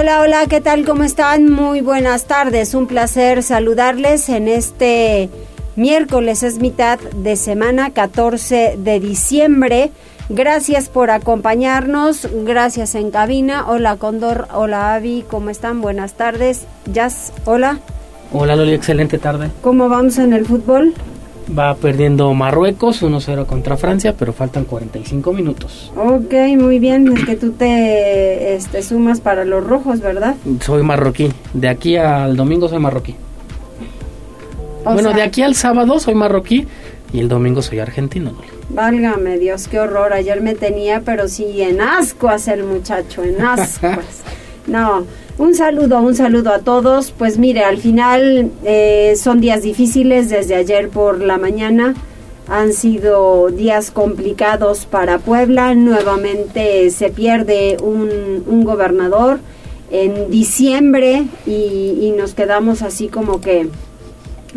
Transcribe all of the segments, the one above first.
Hola, hola, ¿qué tal? ¿Cómo están? Muy buenas tardes. Un placer saludarles en este miércoles, es mitad de semana, 14 de diciembre. Gracias por acompañarnos, gracias en cabina. Hola Condor, hola Avi, ¿cómo están? Buenas tardes. Jazz, hola. Hola Loli, excelente tarde. ¿Cómo vamos en el fútbol? Va perdiendo Marruecos 1-0 contra Francia, pero faltan 45 minutos. Ok, muy bien. Es que tú te este, sumas para los rojos, ¿verdad? Soy marroquí. De aquí al domingo soy marroquí. bueno, de aquí al sábado soy marroquí y el domingo soy argentino. Válgame Dios, qué horror. Ayer me tenía, pero sí, en ascuas el muchacho, en ascuas. no, un saludo, un saludo a todos. Pues mire, al final eh, son días difíciles desde ayer por la mañana. Han sido días complicados para Puebla. Nuevamente se pierde un, gobernador en diciembre y, y nos quedamos así como que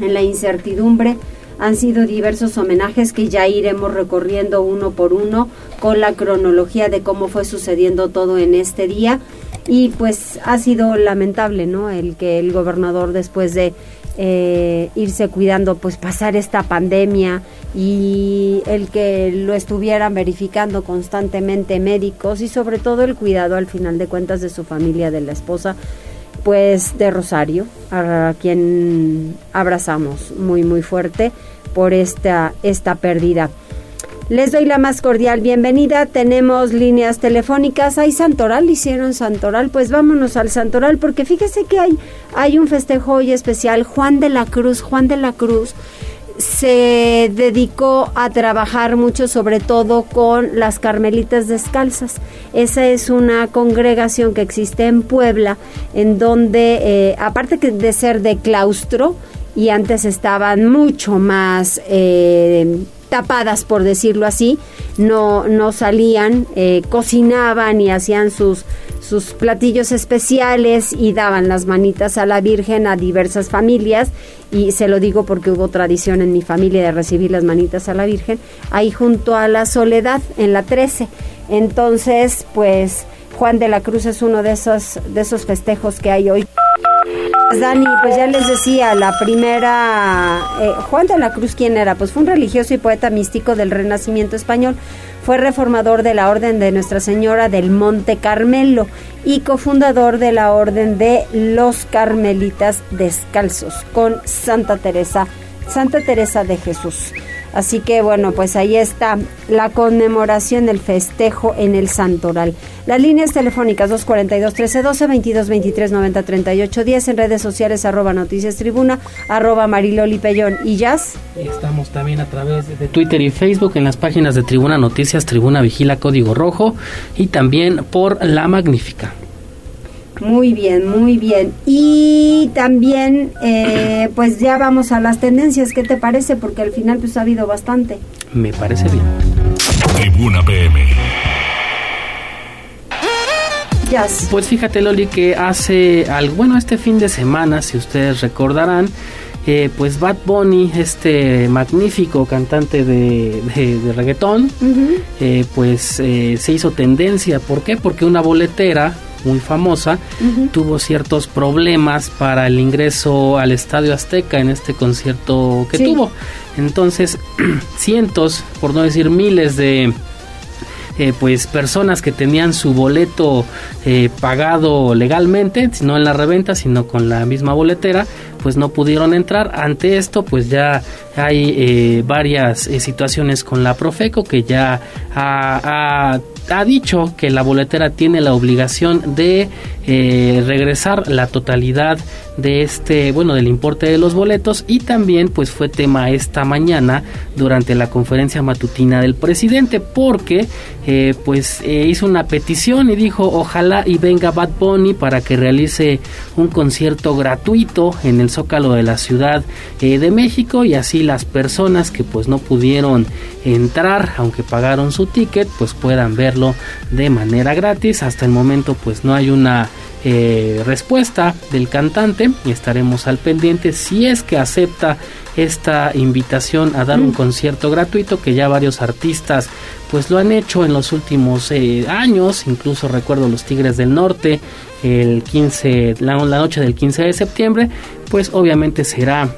en la incertidumbre. Han sido diversos homenajes que ya iremos recorriendo uno por uno con la cronología de cómo fue sucediendo todo en este día y pues ha sido lamentable, ¿no? El que el gobernador después de eh, irse cuidando, pues pasar esta pandemia y el que lo estuvieran verificando constantemente médicos y sobre todo el cuidado al final de cuentas de su familia, de la esposa, pues de Rosario, a quien abrazamos muy muy fuerte por esta, esta pérdida. Les doy la más cordial bienvenida. Tenemos líneas telefónicas. Hay Santoral, hicieron Santoral. Pues vámonos al Santoral porque fíjese que hay, hay un festejo hoy especial. Juan de la Cruz, Juan de la Cruz se dedicó a trabajar mucho, sobre todo con las Carmelitas Descalzas. Esa es una congregación que existe en Puebla, en donde, eh, aparte de ser de claustro, y antes estaban mucho más eh, tapadas, por decirlo así, no, no salían, eh, cocinaban y hacían sus, sus platillos especiales y daban las manitas a la Virgen a diversas familias y se lo digo porque hubo tradición en mi familia de recibir las manitas a la Virgen, ahí junto a la Soledad, en la 13. Entonces, pues Juan de la Cruz es uno de esos, de esos festejos que hay hoy. Dani, pues ya les decía, la primera, eh, Juan de la Cruz, ¿quién era? Pues fue un religioso y poeta místico del Renacimiento español. Fue reformador de la Orden de Nuestra Señora del Monte Carmelo y cofundador de la Orden de los Carmelitas Descalzos con Santa Teresa, Santa Teresa de Jesús. Así que bueno, pues ahí está la conmemoración del festejo en el Santoral. Las líneas telefónicas 242-1312, 22-23-90-38-10, en redes sociales arroba noticias tribuna, arroba mariloli pellón y jazz. Estamos también a través de Twitter y Facebook en las páginas de Tribuna Noticias, Tribuna Vigila Código Rojo y también por La Magnífica. Muy bien, muy bien. Y también, eh, pues ya vamos a las tendencias. ¿Qué te parece? Porque al final pues ha habido bastante. Me parece bien. Tribuna PM. Pues fíjate Loli que hace algo, bueno, este fin de semana, si ustedes recordarán, eh, pues Bad Bunny, este magnífico cantante de, de, reggaetón, eh, pues se hizo tendencia. ¿Por qué? Porque una boletera muy famosa, tuvo ciertos problemas para el ingreso al Estadio Azteca en este concierto que tuvo. Entonces, cientos, por no decir miles de eh, pues personas que tenían su boleto eh, pagado legalmente, no en la reventa, sino con la misma boletera, pues no pudieron entrar. Ante esto, pues ya hay eh, varias situaciones con la Profeco que ya ha, ha, dicho que la boletera tiene la obligación de eh, regresar la totalidad de este, bueno, del importe de los boletos y también pues fue tema esta mañana durante la conferencia matutina del presidente porque eh, pues eh, hizo una petición y dijo ojalá y venga Bad Bunny para que realice un concierto gratuito en el Zócalo de la Ciudad eh, de México y así las personas que pues no pudieron entrar aunque pagaron su ticket pues puedan verlo de manera gratis. Hasta el momento pues no hay una eh, respuesta del cantante y estaremos al pendiente si es que acepta esta invitación a dar un mm. concierto gratuito que ya varios artistas pues lo han hecho en los últimos eh, años incluso recuerdo los Tigres del Norte el 15 la, la noche del 15 de septiembre pues obviamente será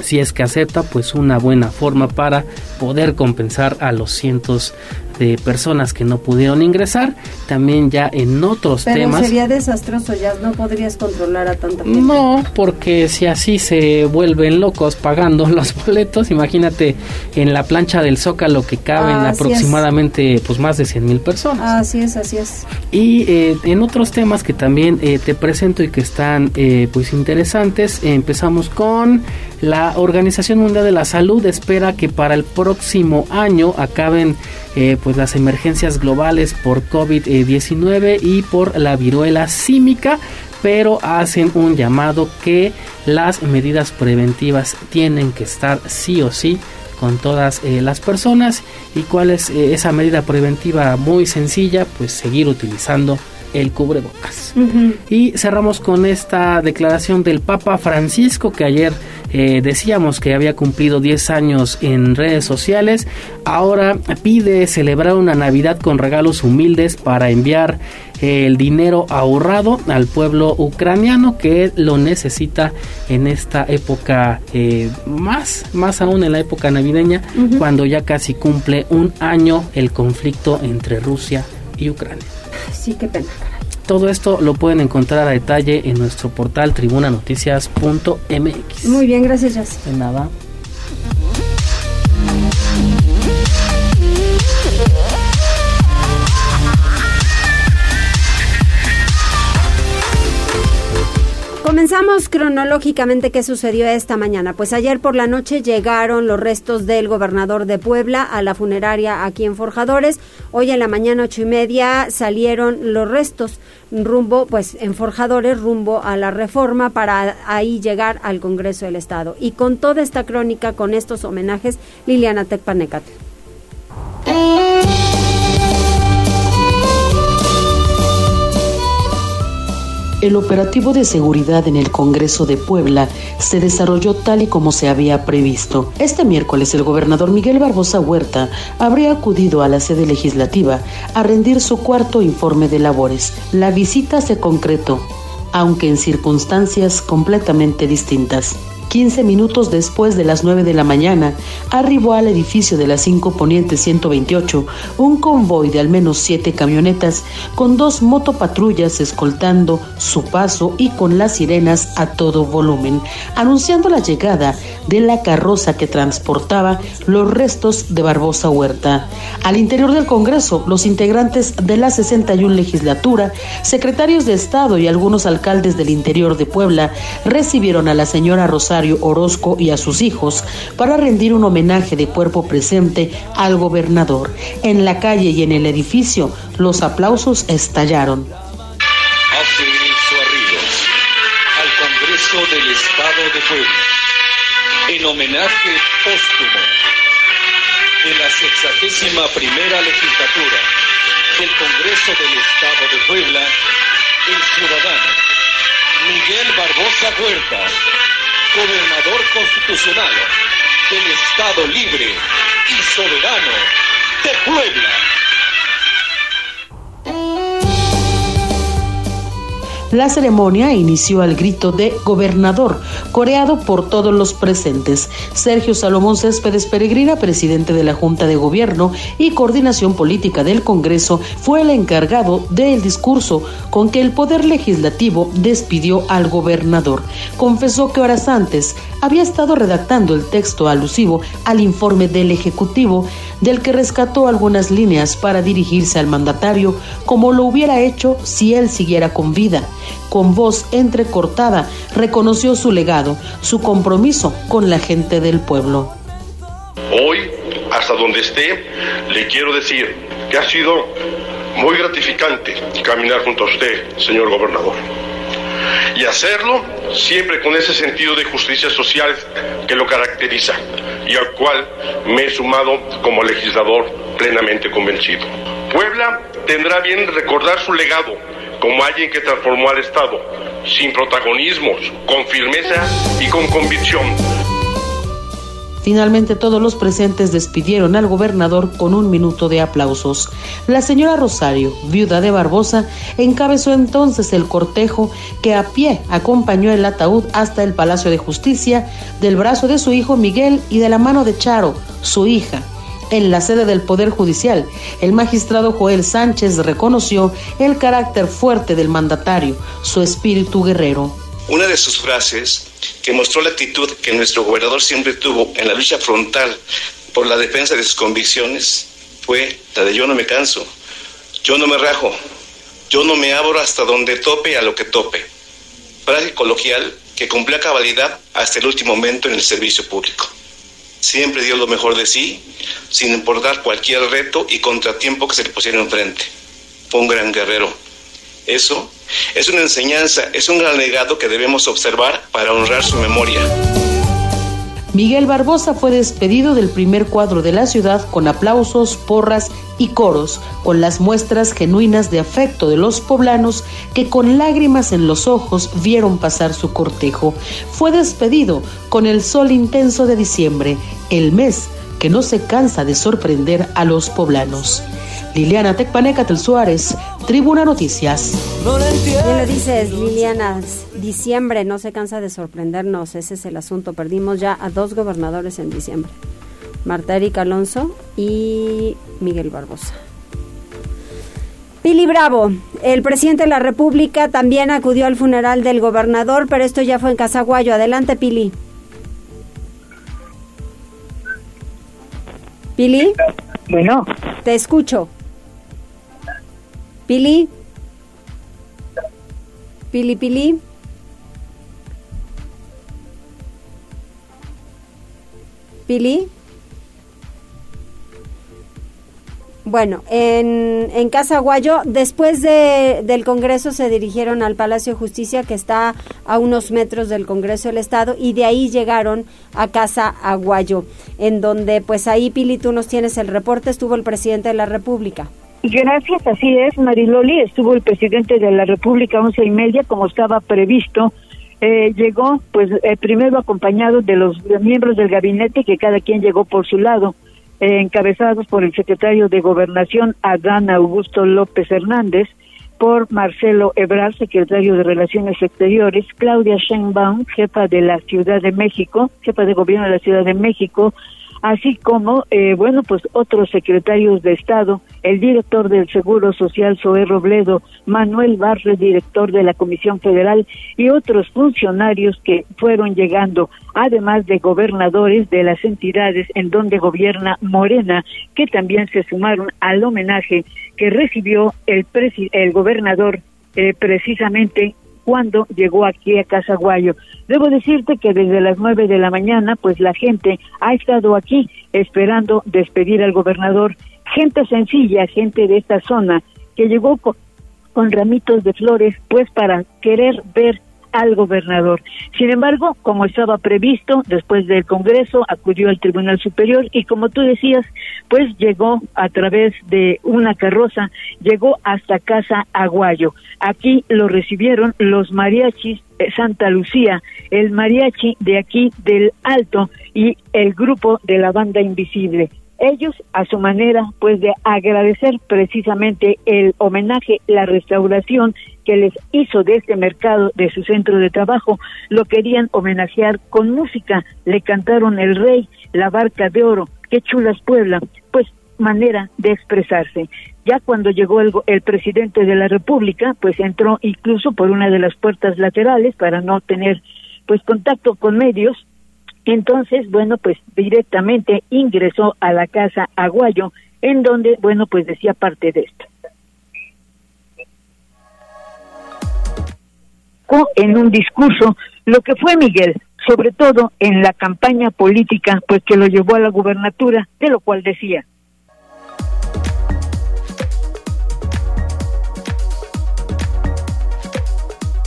si es que acepta pues una buena forma para poder compensar a los cientos de personas que no pudieron ingresar, también ya en otros Pero temas. sería desastroso, ya no podrías controlar a tanta gente. No, porque si así se vuelven locos pagando los boletos, imagínate en la plancha del Zócalo que caben aproximadamente pues más de 100 mil personas. Así es, así es. Y eh, en otros temas que también eh, te presento y que están eh, pues interesantes, empezamos con la Organización Mundial de la Salud espera que para el próximo año acaben eh, pues las emergencias globales por COVID-19 y por la viruela símica pero hacen un llamado que las medidas preventivas tienen que estar sí o sí con todas eh, las personas. Y cuál es eh, esa medida preventiva muy sencilla pues seguir utilizando el cubrebocas. Y cerramos con esta declaración del Papa Francisco que ayer eh, decíamos que había cumplido 10 años en redes sociales. Ahora pide celebrar una Navidad con regalos humildes para enviar eh, el dinero ahorrado al pueblo ucraniano que lo necesita en esta época eh, más más aún en la época navideña cuando ya casi cumple un año el conflicto entre Rusia y Ucrania. Sí, qué pena. Todo esto lo pueden encontrar a detalle en nuestro portal tribunanoticias.mx. Muy bien, gracias, Jess. De nada. Comenzamos cronológicamente qué sucedió esta mañana. Pues ayer por la noche llegaron los restos del gobernador de Puebla a la funeraria aquí en Forjadores. Hoy en la mañana ocho y media salieron los restos rumbo, pues en Forjadores, rumbo a la reforma para ahí llegar al Congreso del Estado. Y con toda esta crónica, con estos homenajes, Liliana Tecpanecate. El operativo de seguridad en el Congreso de Puebla se desarrolló tal y como se había previsto. Este miércoles el gobernador Miguel Barbosa Huerta habría acudido a la sede legislativa a rendir su cuarto informe de labores. La visita se concretó, aunque en circunstancias completamente distintas. 15 minutos después de las 9 de la mañana, arribó al edificio de la 5 Poniente 128 un convoy de al menos siete camionetas con dos motopatrullas escoltando su paso y con las sirenas a todo volumen, anunciando la llegada de la carroza que transportaba los restos de Barbosa Huerta. Al interior del Congreso, los integrantes de la 61 legislatura, secretarios de Estado y algunos alcaldes del interior de Puebla recibieron a la señora Rosario Orozco y a sus hijos para rendir un homenaje de cuerpo presente al gobernador. En la calle y en el edificio los aplausos estallaron. Hace al Congreso del Estado de Puebla en homenaje póstumo de la sexagésima primera legislatura del Congreso del Estado de Puebla, el ciudadano Miguel Barbosa Huerta gobernador constitucional del Estado libre y soberano de Puebla. La ceremonia inició al grito de gobernador, coreado por todos los presentes. Sergio Salomón Céspedes Peregrina, presidente de la Junta de Gobierno y Coordinación Política del Congreso, fue el encargado del discurso con que el Poder Legislativo despidió al gobernador. Confesó que horas antes había estado redactando el texto alusivo al informe del Ejecutivo, del que rescató algunas líneas para dirigirse al mandatario como lo hubiera hecho si él siguiera con vida. Con voz entrecortada, reconoció su legado, su compromiso con la gente del pueblo. Hoy, hasta donde esté, le quiero decir que ha sido muy gratificante caminar junto a usted, señor gobernador y hacerlo siempre con ese sentido de justicia social que lo caracteriza y al cual me he sumado como legislador plenamente convencido. Puebla tendrá bien recordar su legado como alguien que transformó al Estado sin protagonismos, con firmeza y con convicción Finalmente todos los presentes despidieron al gobernador con un minuto de aplausos. La señora Rosario, viuda de Barbosa, encabezó entonces el cortejo que a pie acompañó el ataúd hasta el Palacio de Justicia, del brazo de su hijo Miguel y de la mano de Charo, su hija. En la sede del Poder Judicial, el magistrado Joel Sánchez reconoció el carácter fuerte del mandatario, su espíritu guerrero. Una de sus frases que mostró la actitud que nuestro gobernador siempre tuvo en la lucha frontal por la defensa de sus convicciones fue la de yo no me canso, yo no me rajo, yo no me abro hasta donde tope a lo que tope. Frase coloquial que cumplió a cabalidad hasta el último momento en el servicio público. Siempre dio lo mejor de sí, sin importar cualquier reto y contratiempo que se le pusiera enfrente. Fue un gran guerrero. Eso es una enseñanza, es un gran legado que debemos observar para honrar su memoria. Miguel Barbosa fue despedido del primer cuadro de la ciudad con aplausos, porras y coros, con las muestras genuinas de afecto de los poblanos que con lágrimas en los ojos vieron pasar su cortejo. Fue despedido con el sol intenso de diciembre, el mes que no se cansa de sorprender a los poblanos. Liliana Tecpanecatel Suárez, Tribuna Noticias. Bien lo dices, Liliana, diciembre no se cansa de sorprendernos, ese es el asunto. Perdimos ya a dos gobernadores en diciembre, Marta Erika Alonso y Miguel Barbosa. Pili Bravo, el presidente de la República también acudió al funeral del gobernador, pero esto ya fue en Casaguayo. Adelante, Pili. Pili. Bueno. Te escucho. Pili. Pili, Pili. Pili. Bueno, en, en Casa Guayo, después de, del Congreso se dirigieron al Palacio de Justicia, que está a unos metros del Congreso del Estado, y de ahí llegaron a Casa Aguayo, en donde, pues ahí, Pili, tú nos tienes el reporte, estuvo el presidente de la República. Gracias, así es, Mariloli. Estuvo el presidente de la República once y media, como estaba previsto. Eh, llegó, pues, eh, primero acompañado de los miembros del gabinete, que cada quien llegó por su lado, eh, encabezados por el secretario de Gobernación, Adán Augusto López Hernández, por Marcelo Ebrard, secretario de Relaciones Exteriores, Claudia Sheinbaum, jefa de la Ciudad de México, jefa de gobierno de la Ciudad de México, así como, eh, bueno, pues otros secretarios de Estado, el director del Seguro Social, Zoé Robledo, Manuel Barre, director de la Comisión Federal, y otros funcionarios que fueron llegando, además de gobernadores de las entidades en donde gobierna Morena, que también se sumaron al homenaje que recibió el, el gobernador eh, precisamente cuando llegó aquí a Casaguayo. Debo decirte que desde las nueve de la mañana, pues la gente ha estado aquí esperando despedir al gobernador. Gente sencilla, gente de esta zona, que llegó con, con ramitos de flores, pues para querer ver al gobernador. Sin embargo, como estaba previsto, después del Congreso acudió al Tribunal Superior y como tú decías, pues llegó a través de una carroza, llegó hasta Casa Aguayo. Aquí lo recibieron los mariachis de Santa Lucía, el mariachi de aquí del Alto y el grupo de la banda invisible. Ellos a su manera pues de agradecer precisamente el homenaje, la restauración que les hizo de este mercado, de su centro de trabajo, lo querían homenajear con música, le cantaron El Rey, La Barca de Oro, qué chulas Puebla, pues manera de expresarse. Ya cuando llegó el, el, presidente de la República, pues entró incluso por una de las puertas laterales para no tener pues contacto con medios. Entonces, bueno, pues directamente ingresó a la casa Aguayo, en donde, bueno, pues decía parte de esto. En un discurso lo que fue Miguel, sobre todo en la campaña política, pues que lo llevó a la gubernatura, de lo cual decía,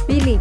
Billy.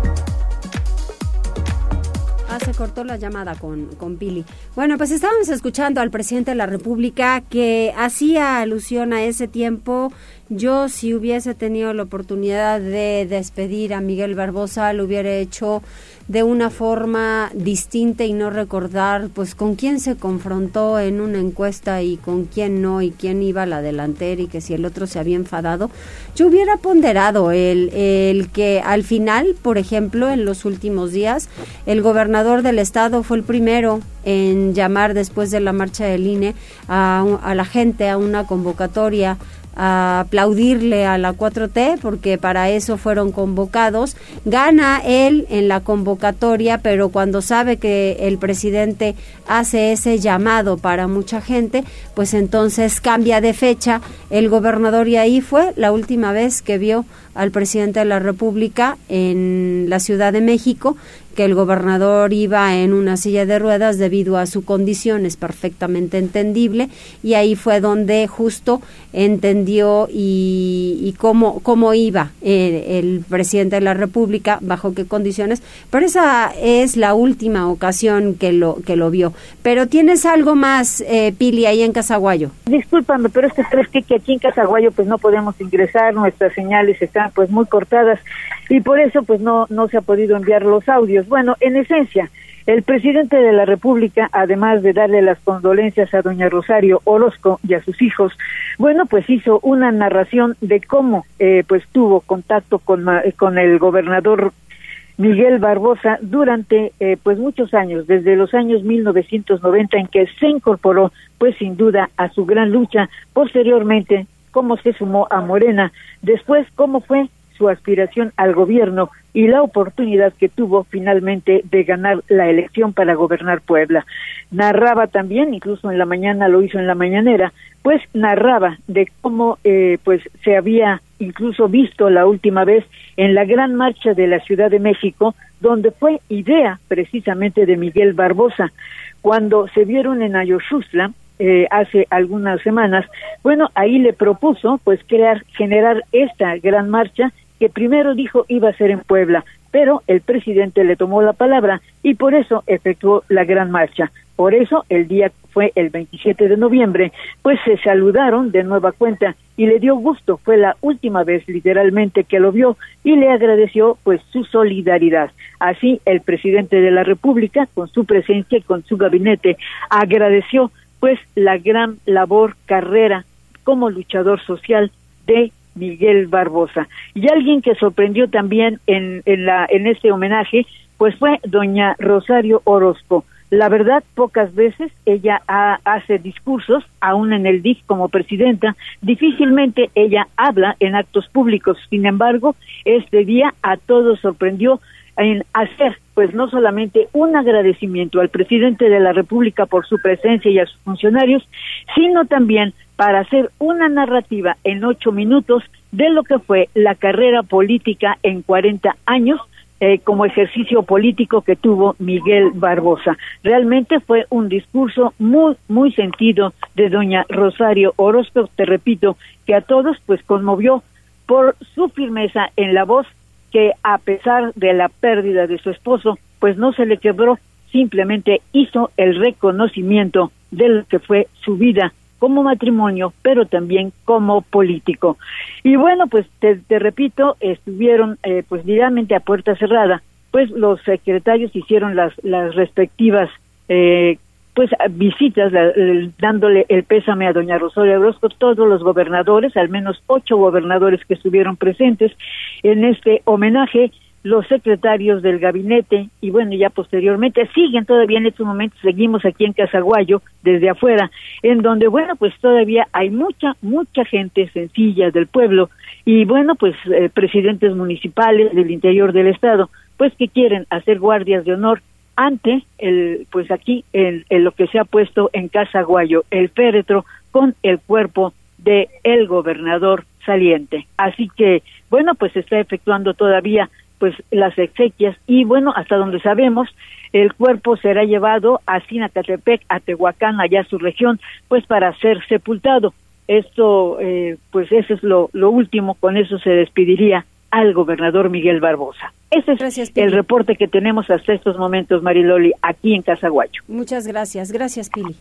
Se cortó la llamada con, con Billy. Bueno, pues estábamos escuchando al presidente de la República que hacía alusión a ese tiempo yo si hubiese tenido la oportunidad de despedir a Miguel Barbosa lo hubiera hecho de una forma distinta y no recordar pues con quién se confrontó en una encuesta y con quién no y quién iba a la delantera y que si el otro se había enfadado. Yo hubiera ponderado el, el que al final, por ejemplo, en los últimos días, el gobernador del estado fue el primero en llamar después de la marcha del INE a, a la gente a una convocatoria a aplaudirle a la 4T porque para eso fueron convocados. Gana él en la convocatoria, pero cuando sabe que el presidente hace ese llamado para mucha gente, pues entonces cambia de fecha el gobernador y ahí fue la última vez que vio al presidente de la República en la Ciudad de México que el gobernador iba en una silla de ruedas debido a su condición, es perfectamente entendible, y ahí fue donde justo entendió y, cómo, cómo iba eh, el presidente de la República, bajo qué condiciones, pero esa es la última ocasión que lo, que lo vio. Pero tienes algo más, eh, Pili, ahí en Casaguayo. Discúlpame, pero es que, que aquí en Casaguayo pues no podemos ingresar, nuestras señales están pues muy cortadas y por eso pues no, no se ha podido enviar los audios. Bueno, en esencia, el presidente de la República, además de darle las condolencias a doña Rosario Orozco y a sus hijos, bueno, pues hizo una narración de cómo eh, pues tuvo contacto con, con el gobernador Miguel Barbosa durante eh, pues muchos años, desde los años 1990 en que se incorporó pues sin duda a su gran lucha, posteriormente cómo se sumó a Morena, después cómo fue su aspiración al gobierno y la oportunidad que tuvo finalmente de ganar la elección para gobernar Puebla. Narraba también, incluso en la mañana lo hizo en la mañanera, pues narraba de cómo eh, pues se había incluso visto la última vez en la gran marcha de la Ciudad de México, donde fue idea precisamente de Miguel Barbosa. Cuando se vieron en Ayoshusla, eh, hace algunas semanas, bueno, ahí le propuso pues crear, generar esta gran marcha que primero dijo iba a ser en Puebla, pero el presidente le tomó la palabra y por eso efectuó la gran marcha. Por eso el día fue el 27 de noviembre, pues se saludaron de nueva cuenta y le dio gusto, fue la última vez literalmente que lo vio y le agradeció pues su solidaridad. Así el presidente de la República con su presencia y con su gabinete agradeció pues la gran labor, carrera como luchador social de Miguel Barbosa. Y alguien que sorprendió también en, en, la, en este homenaje, pues fue doña Rosario Orozco. La verdad, pocas veces ella hace discursos, aún en el DIF como presidenta, difícilmente ella habla en actos públicos. Sin embargo, este día a todos sorprendió en hacer, pues no solamente un agradecimiento al presidente de la República por su presencia y a sus funcionarios, sino también para hacer una narrativa en ocho minutos de lo que fue la carrera política en 40 años eh, como ejercicio político que tuvo Miguel Barbosa. Realmente fue un discurso muy, muy sentido de doña Rosario Orozco, te repito, que a todos pues conmovió por su firmeza en la voz que a pesar de la pérdida de su esposo, pues no se le quebró, simplemente hizo el reconocimiento de lo que fue su vida como matrimonio, pero también como político. Y bueno, pues te, repito, estuvieron eh, pues directamente a puerta cerrada, pues los secretarios hicieron las, las respectivas eh, pues visitas dándole el pésame a doña Rosario Orozco, todos los gobernadores, al menos ocho gobernadores que estuvieron presentes en este homenaje, los secretarios del gabinete y bueno, ya posteriormente siguen todavía en estos momentos, seguimos aquí en Casaguayo desde afuera, en donde bueno, pues todavía hay mucha, mucha gente sencilla del pueblo y bueno, pues eh, presidentes municipales del interior del estado, pues que quieren hacer guardias de honor ante el pues aquí en, lo que se ha puesto en Casa Guayo el féretro con el cuerpo de el gobernador saliente. Así que bueno pues se está efectuando todavía pues las exequias y bueno hasta donde sabemos el cuerpo será llevado a Sinacatepec a Tehuacán allá su región pues para ser sepultado. Esto eh, pues eso es lo, lo último con eso se despediría al gobernador Miguel Barbosa. Ese es el reporte que tenemos hasta estos momentos, Mariloli, aquí en Casaguayo. Muchas gracias. Gracias, Pili.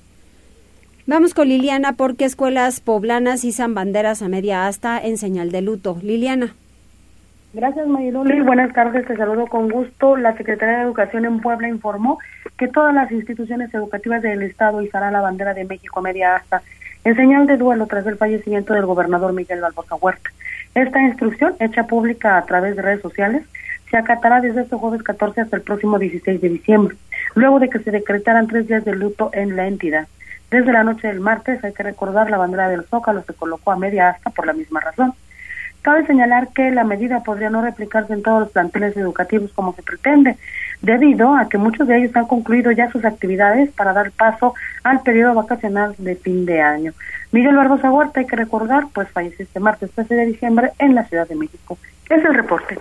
Vamos con Liliana porque escuelas poblanas izan banderas a media asta en señal de luto. Liliana. Gracias, Mariloli. Buenas tardes, te saludo con gusto. La Secretaría de Educación en Puebla informó que todas las instituciones educativas del Estado izarán la bandera de México a media asta en señal de duelo tras el fallecimiento del gobernador Miguel Barbosa Huerta. Esta instrucción, hecha pública a través de redes sociales, se acatará desde este jueves 14 hasta el próximo 16 de diciembre, luego de que se decretaran tres días de luto en la entidad. Desde la noche del martes hay que recordar la bandera del Zócalo se colocó a media asta por la misma razón. Cabe señalar que la medida podría no replicarse en todos los planteles educativos como se pretende, debido a que muchos de ellos han concluido ya sus actividades para dar paso al periodo vacacional de fin de año. Miguel Barbosa Huerta, hay que recordar, pues falleció este martes 13 de diciembre en la Ciudad de México. Es el reporte.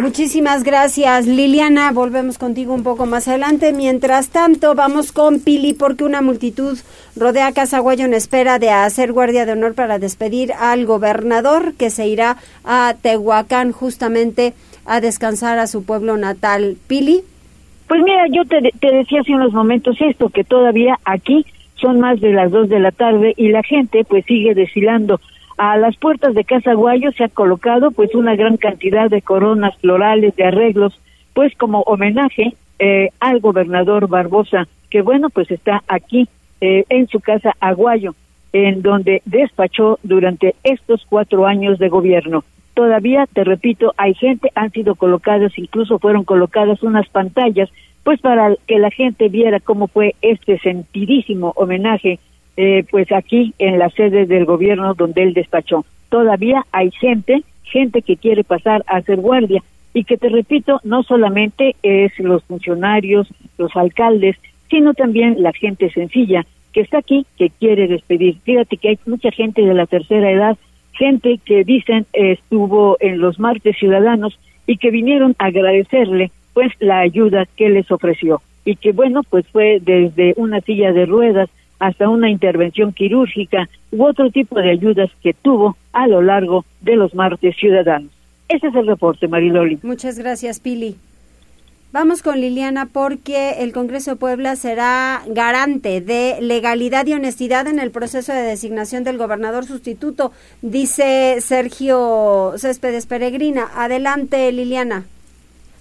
Muchísimas gracias, Liliana. Volvemos contigo un poco más adelante. Mientras tanto, vamos con Pili porque una multitud rodea Casaguayo en espera de hacer guardia de honor para despedir al gobernador que se irá a Tehuacán justamente a descansar a su pueblo natal. Pili. Pues mira, yo te, te decía hace unos momentos esto, que todavía aquí son más de las dos de la tarde y la gente pues sigue desfilando. A las puertas de Casa Guayo se ha colocado pues una gran cantidad de coronas florales, de arreglos, pues como homenaje eh, al gobernador Barbosa, que bueno pues está aquí eh, en su casa Aguayo, en donde despachó durante estos cuatro años de gobierno. Todavía, te repito, hay gente, han sido colocadas, incluso fueron colocadas unas pantallas pues para que la gente viera cómo fue este sentidísimo homenaje, eh, pues aquí en la sede del gobierno donde él despachó. Todavía hay gente, gente que quiere pasar a ser guardia y que te repito, no solamente es los funcionarios, los alcaldes, sino también la gente sencilla que está aquí, que quiere despedir. Fíjate que hay mucha gente de la tercera edad, gente que dicen estuvo en los martes ciudadanos y que vinieron a agradecerle pues la ayuda que les ofreció y que bueno pues fue desde una silla de ruedas hasta una intervención quirúrgica u otro tipo de ayudas que tuvo a lo largo de los martes ciudadanos. Ese es el reporte, Mariloli. Muchas gracias, Pili. Vamos con Liliana porque el Congreso de Puebla será garante de legalidad y honestidad en el proceso de designación del gobernador sustituto, dice Sergio Céspedes Peregrina. Adelante, Liliana.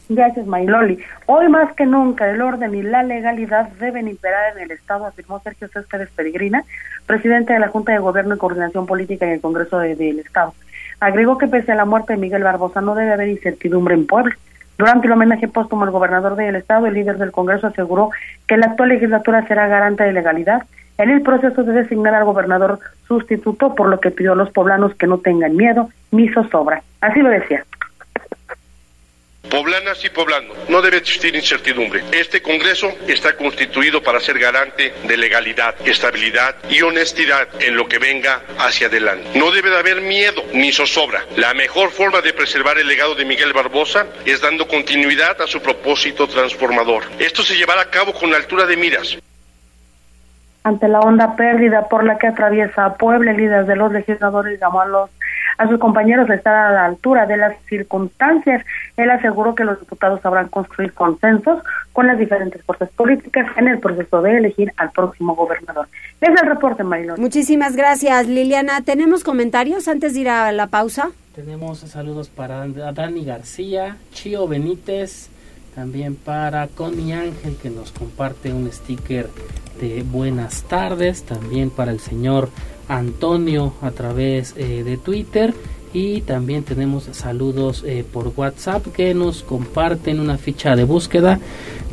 Gracias, Mayloli. Hoy más que nunca el orden y la legalidad deben imperar en el Estado, afirmó Sergio Céspedes Peregrina, presidente de la Junta de Gobierno y Coordinación Política en el Congreso del Estado. Agregó que pese a la muerte de Miguel Barbosa no debe haber incertidumbre en Puebla. Durante el homenaje póstumo al gobernador del Estado, el líder del Congreso aseguró que la actual legislatura será garante de legalidad en el proceso de designar al gobernador sustituto, por lo que pidió a los poblanos que no tengan miedo ni zozobra. Así lo decía. Poblanas y poblanos, no debe existir incertidumbre. Este Congreso está constituido para ser garante de legalidad, estabilidad y honestidad en lo que venga hacia adelante. No debe de haber miedo ni zozobra. La mejor forma de preservar el legado de Miguel Barbosa es dando continuidad a su propósito transformador. Esto se llevará a cabo con altura de miras. Ante la honda pérdida por la que atraviesa Puebla, el líder de los legisladores llamó a a sus compañeros estar a la altura de las circunstancias. Él aseguró que los diputados sabrán construir consensos con las diferentes fuerzas políticas en el proceso de elegir al próximo gobernador. Es el reporte, Marilón. Muchísimas gracias, Liliana. ¿Tenemos comentarios antes de ir a la pausa? Tenemos saludos para Dani García, Chio Benítez, también para Connie Ángel que nos comparte un sticker de buenas tardes, también para el señor Antonio a través eh, de Twitter. Y también tenemos saludos eh, por WhatsApp que nos comparten una ficha de búsqueda.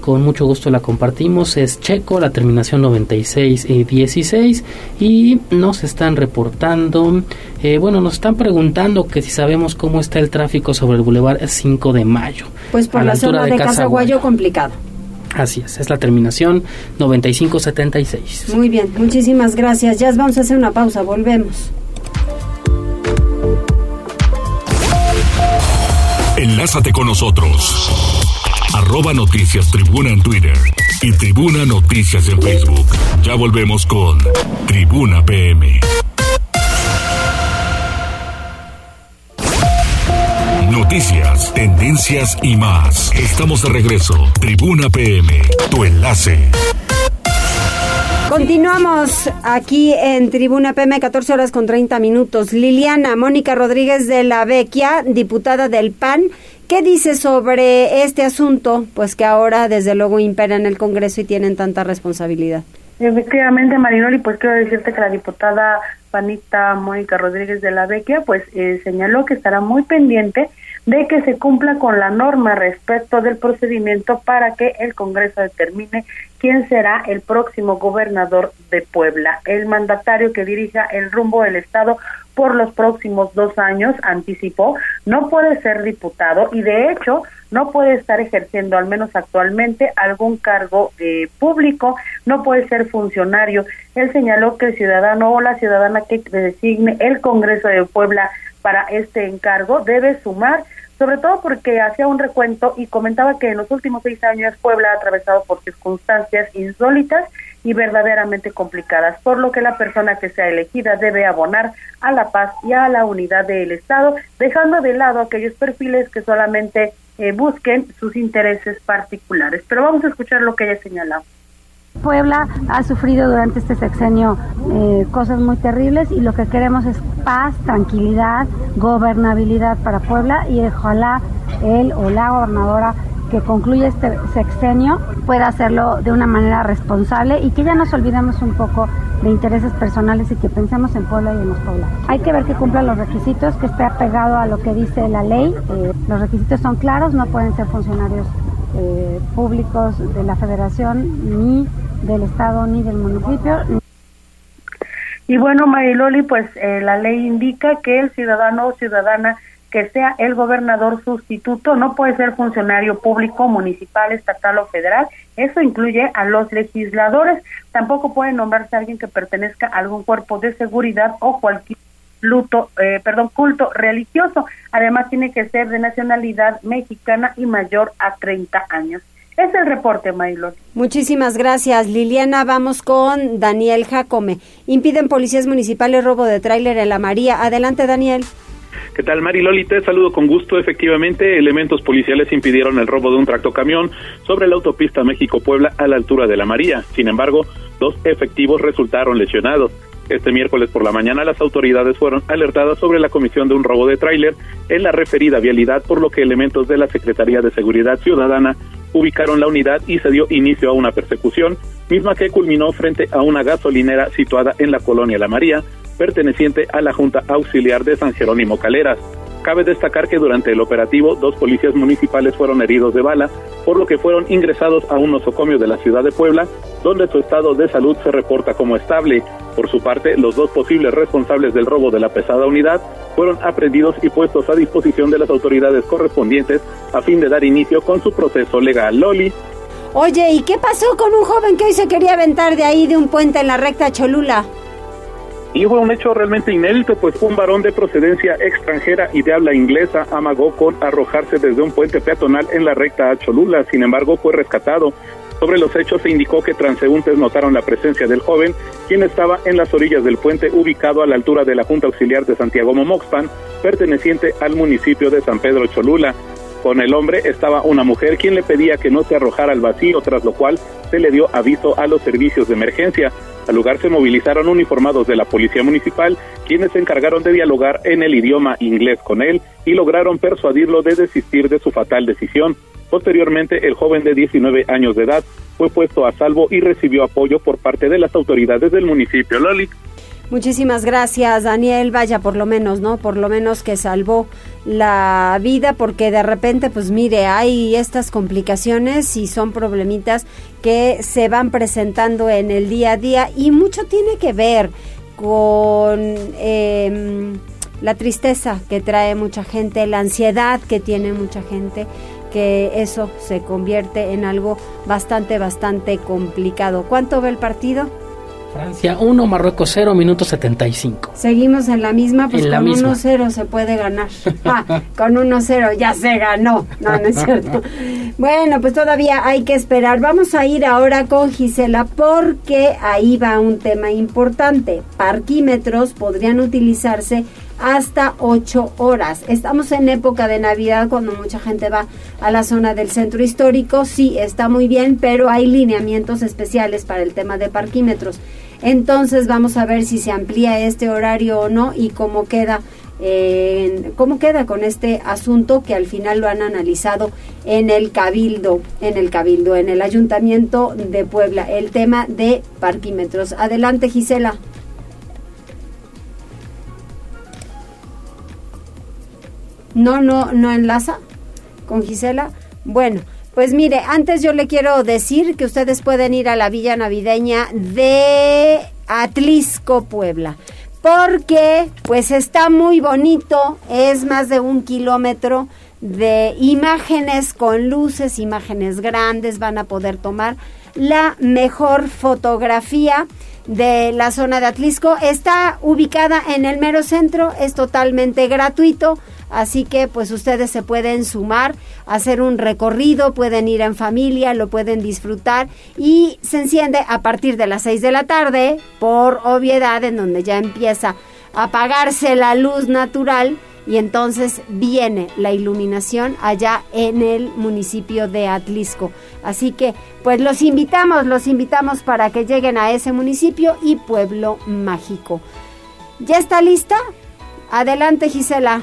Con mucho gusto la compartimos. Es Checo la terminación 96 y 16 y nos están reportando eh, bueno nos están preguntando que si sabemos cómo está el tráfico sobre el bulevar 5 de mayo pues por la, zona de, Casaguayo complicado Así es, es la terminación 9576. Muy bien, muchísimas gracias. Ya vamos a hacer una pausa, volvemos. Enlázate con nosotros. Arroba Noticias Tribuna en Twitter y Tribuna Noticias en Facebook. Ya volvemos con Tribuna PM. Noticias, tendencias y más. Estamos de regreso. Tribuna PM, tu enlace. Continuamos aquí en Tribuna PM, 14 horas con 30 minutos. Liliana Mónica Rodríguez de la Vecchia, diputada del PAN, ¿qué dice sobre este asunto? Pues que ahora desde luego impera en el Congreso y tienen tanta responsabilidad. Efectivamente, Marinoli, pues quiero decirte que la diputada panista Mónica Rodríguez de la Vecchia, pues eh, señaló que estará muy pendiente de que se cumpla con la norma respecto del procedimiento para que el Congreso determine quién será el próximo gobernador de Puebla. El mandatario que dirija el rumbo del Estado por los próximos dos años, anticipó, no puede ser diputado y de hecho no puede estar ejerciendo, al menos actualmente, algún cargo eh, público, no puede ser funcionario. Él señaló que el ciudadano o la ciudadana que designe el Congreso de Puebla para este encargo debe sumar sobre todo porque hacía un recuento y comentaba que en los últimos seis años Puebla ha atravesado por circunstancias insólitas y verdaderamente complicadas, por lo que la persona que sea elegida debe abonar a la paz y a la unidad del Estado, dejando de lado aquellos perfiles que solamente eh, busquen sus intereses particulares. Pero vamos a escuchar lo que ella señalado. Puebla ha sufrido durante este sexenio eh, cosas muy terribles y lo que queremos es paz, tranquilidad, gobernabilidad para Puebla y ojalá él o la gobernadora que concluye este sexenio pueda hacerlo de una manera responsable y que ya nos olvidemos un poco de intereses personales y que pensemos en Puebla y en los poblados. Hay que ver que cumpla los requisitos, que esté apegado a lo que dice la ley. Eh, los requisitos son claros, no pueden ser funcionarios eh, públicos de la federación, ni del estado, ni del municipio. Y bueno, Mariloli, pues eh, la ley indica que el ciudadano o ciudadana que sea el gobernador sustituto no puede ser funcionario público, municipal, estatal o federal. Eso incluye a los legisladores. Tampoco puede nombrarse alguien que pertenezca a algún cuerpo de seguridad o cualquier luto, eh, perdón, culto religioso. Además, tiene que ser de nacionalidad mexicana y mayor a 30 años. Es el reporte, Maylor. Muchísimas gracias, Liliana. Vamos con Daniel Jacome. Impiden policías municipales robo de tráiler en la María. Adelante, Daniel. ¿Qué tal, Mariloli? Te saludo con gusto. Efectivamente, elementos policiales impidieron el robo de un tractocamión sobre la autopista México-Puebla a la altura de la María. Sin embargo, dos efectivos resultaron lesionados. Este miércoles por la mañana las autoridades fueron alertadas sobre la comisión de un robo de tráiler en la referida vialidad, por lo que elementos de la Secretaría de Seguridad Ciudadana ubicaron la unidad y se dio inicio a una persecución, misma que culminó frente a una gasolinera situada en la colonia La María, perteneciente a la Junta Auxiliar de San Jerónimo Caleras. Cabe destacar que durante el operativo dos policías municipales fueron heridos de bala, por lo que fueron ingresados a un nosocomio de la ciudad de Puebla, donde su estado de salud se reporta como estable. Por su parte, los dos posibles responsables del robo de la pesada unidad fueron aprendidos y puestos a disposición de las autoridades correspondientes a fin de dar inicio con su proceso legal. Loli. Oye, ¿y qué pasó con un joven que hoy se quería aventar de ahí de un puente en la recta Cholula? Y fue un hecho realmente inédito, pues un varón de procedencia extranjera y de habla inglesa amagó con arrojarse desde un puente peatonal en la recta a Cholula. Sin embargo, fue rescatado. Sobre los hechos se indicó que transeúntes notaron la presencia del joven, quien estaba en las orillas del puente ubicado a la altura de la Junta Auxiliar de Santiago Momoxpan, perteneciente al municipio de San Pedro Cholula. Con el hombre estaba una mujer quien le pedía que no se arrojara al vacío, tras lo cual se le dio aviso a los servicios de emergencia. Al lugar se movilizaron uniformados de la Policía Municipal, quienes se encargaron de dialogar en el idioma inglés con él y lograron persuadirlo de desistir de su fatal decisión. Posteriormente, el joven de 19 años de edad fue puesto a salvo y recibió apoyo por parte de las autoridades del municipio. Loli. Muchísimas gracias, Daniel. Vaya, por lo menos, ¿no? Por lo menos que salvó la vida, porque de repente, pues mire, hay estas complicaciones y son problemitas que se van presentando en el día a día y mucho tiene que ver con em, la tristeza que trae mucha gente, la ansiedad que tiene mucha gente que eso se convierte en algo bastante, bastante complicado. ¿Cuánto ve el partido? Francia 1, Marruecos 0, minuto 75. Seguimos en la misma, pues con 1-0 se puede ganar. Ah, con 1-0 ya se ganó. No, no es cierto. bueno, pues todavía hay que esperar. Vamos a ir ahora con Gisela porque ahí va un tema importante. Parquímetros podrían utilizarse hasta 8 horas. Estamos en época de Navidad cuando mucha gente va a la zona del centro histórico. Sí, está muy bien, pero hay lineamientos especiales para el tema de parquímetros. Entonces vamos a ver si se amplía este horario o no y cómo queda cómo queda con este asunto que al final lo han analizado en el cabildo, en el cabildo, en el ayuntamiento de Puebla, el tema de parquímetros. Adelante, Gisela. No, no, no enlaza con Gisela. Bueno, pues mire, antes yo le quiero decir que ustedes pueden ir a la villa navideña de Atlisco, Puebla. Porque pues está muy bonito, es más de un kilómetro de imágenes con luces, imágenes grandes, van a poder tomar la mejor fotografía de la zona de Atlisco. Está ubicada en el mero centro, es totalmente gratuito. Así que pues ustedes se pueden sumar, hacer un recorrido, pueden ir en familia, lo pueden disfrutar y se enciende a partir de las 6 de la tarde, por obviedad, en donde ya empieza a apagarse la luz natural y entonces viene la iluminación allá en el municipio de Atlisco. Así que pues los invitamos, los invitamos para que lleguen a ese municipio y pueblo mágico. ¿Ya está lista? Adelante Gisela.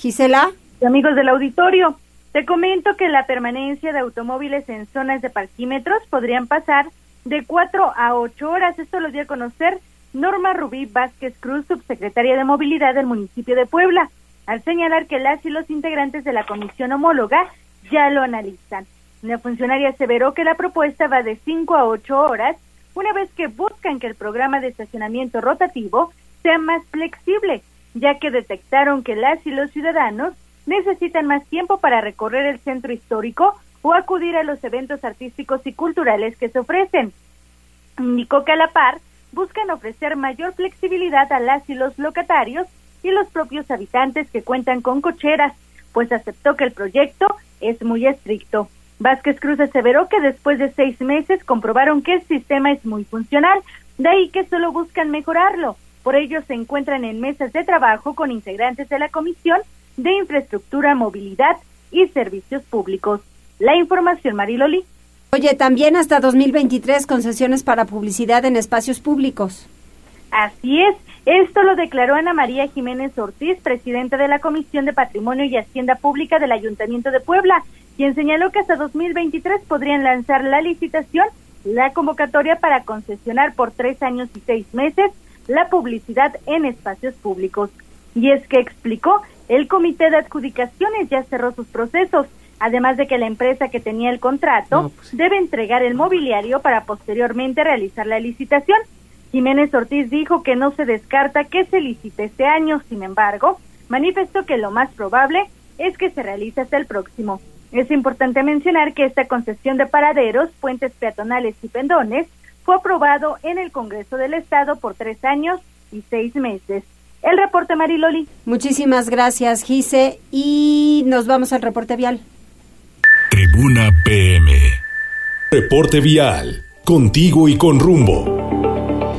Gisela. Amigos del auditorio, te comento que la permanencia de automóviles en zonas de parquímetros podrían pasar de 4 a 8 horas. Esto lo dio a conocer Norma Rubí Vázquez Cruz, subsecretaria de Movilidad del municipio de Puebla, al señalar que las y los integrantes de la comisión homóloga ya lo analizan. La funcionaria aseveró que la propuesta va de 5 a 8 horas, una vez que buscan que el programa de estacionamiento rotativo sea más flexible ya que detectaron que las y los ciudadanos necesitan más tiempo para recorrer el centro histórico o acudir a los eventos artísticos y culturales que se ofrecen. Indicó que a la par buscan ofrecer mayor flexibilidad a las y los locatarios y los propios habitantes que cuentan con cocheras, pues aceptó que el proyecto es muy estricto. Vázquez Cruz aseveró que después de seis meses comprobaron que el sistema es muy funcional, de ahí que solo buscan mejorarlo, por ello se encuentran en mesas de trabajo con integrantes de la Comisión de Infraestructura, Movilidad y Servicios Públicos. La información, Mariloli. Oye, también hasta 2023 concesiones para publicidad en espacios públicos. Así es. Esto lo declaró Ana María Jiménez Ortiz, presidenta de la Comisión de Patrimonio y Hacienda Pública del Ayuntamiento de Puebla, quien señaló que hasta 2023 podrían lanzar la licitación, la convocatoria para concesionar por tres años y seis meses la publicidad en espacios públicos. Y es que explicó, el comité de adjudicaciones ya cerró sus procesos, además de que la empresa que tenía el contrato pues debe entregar el mobiliario para posteriormente realizar la licitación. Jiménez Ortiz dijo que no se descarta que se licite este año, sin embargo, manifestó que lo más probable es que se realice hasta el próximo. Es importante mencionar que esta concesión de paraderos, puentes peatonales y pendones fue aprobado en el Congreso del Estado por tres años y seis meses. El reporte Mariloli. Muchísimas gracias, Gise. Y nos vamos al reporte vial. Tribuna PM. Reporte vial. Contigo y con rumbo.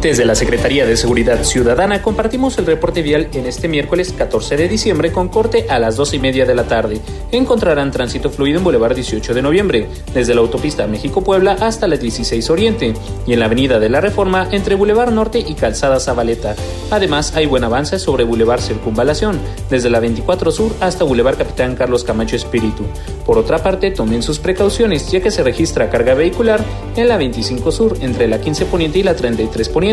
Desde la Secretaría de Seguridad Ciudadana compartimos el reporte vial en este miércoles 14 de diciembre con corte a las 12 y media de la tarde. Encontrarán tránsito fluido en Boulevard 18 de noviembre, desde la autopista México-Puebla hasta la 16 Oriente, y en la Avenida de la Reforma entre Boulevard Norte y Calzada Zabaleta. Además, hay buen avance sobre Boulevard Circunvalación, desde la 24 Sur hasta Boulevard Capitán Carlos Camacho Espíritu. Por otra parte, tomen sus precauciones, ya que se registra carga vehicular en la 25 Sur entre la 15 Poniente y la 33 Poniente